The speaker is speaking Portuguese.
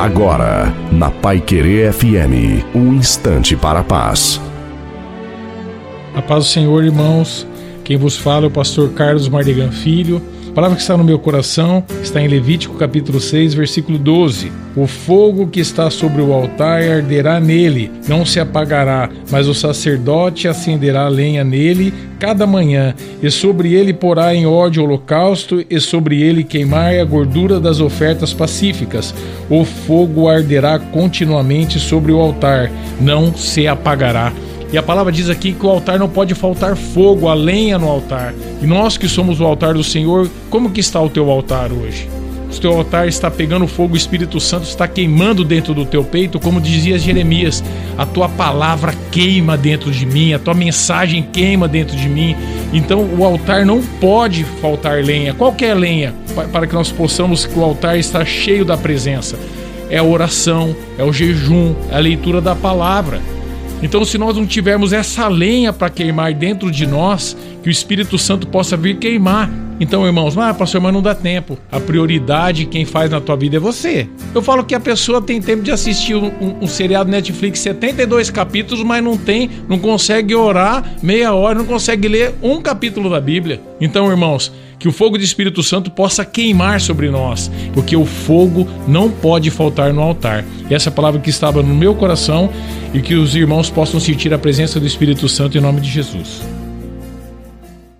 Agora, na Pai Querer FM, um instante para a paz. A paz do Senhor, irmãos. Quem vos fala é o pastor Carlos Mardegan Filho. A palavra que está no meu coração está em Levítico capítulo 6, versículo 12. O fogo que está sobre o altar arderá nele, não se apagará, mas o sacerdote acenderá lenha nele cada manhã, e sobre ele porá em ódio o holocausto, e sobre ele queimar a gordura das ofertas pacíficas. O fogo arderá continuamente sobre o altar, não se apagará. E a palavra diz aqui que o altar não pode faltar fogo, a lenha no altar. E nós que somos o altar do Senhor, como que está o teu altar hoje? O teu altar está pegando fogo, o Espírito Santo está queimando dentro do teu peito, como dizia Jeremias: a tua palavra queima dentro de mim, a tua mensagem queima dentro de mim. Então o altar não pode faltar lenha, qualquer lenha, para que nós possamos que o altar está cheio da presença. É a oração, é o jejum, é a leitura da palavra. Então, se nós não tivermos essa lenha para queimar dentro de nós, que o Espírito Santo possa vir queimar. Então, irmãos, ah, pastor, mas não dá tempo. A prioridade quem faz na tua vida é você. Eu falo que a pessoa tem tempo de assistir um, um, um seriado Netflix, 72 capítulos, mas não tem, não consegue orar meia hora, não consegue ler um capítulo da Bíblia. Então, irmãos, que o fogo do Espírito Santo possa queimar sobre nós, porque o fogo não pode faltar no altar. E essa palavra que estava no meu coração e que os irmãos possam sentir a presença do Espírito Santo em nome de Jesus.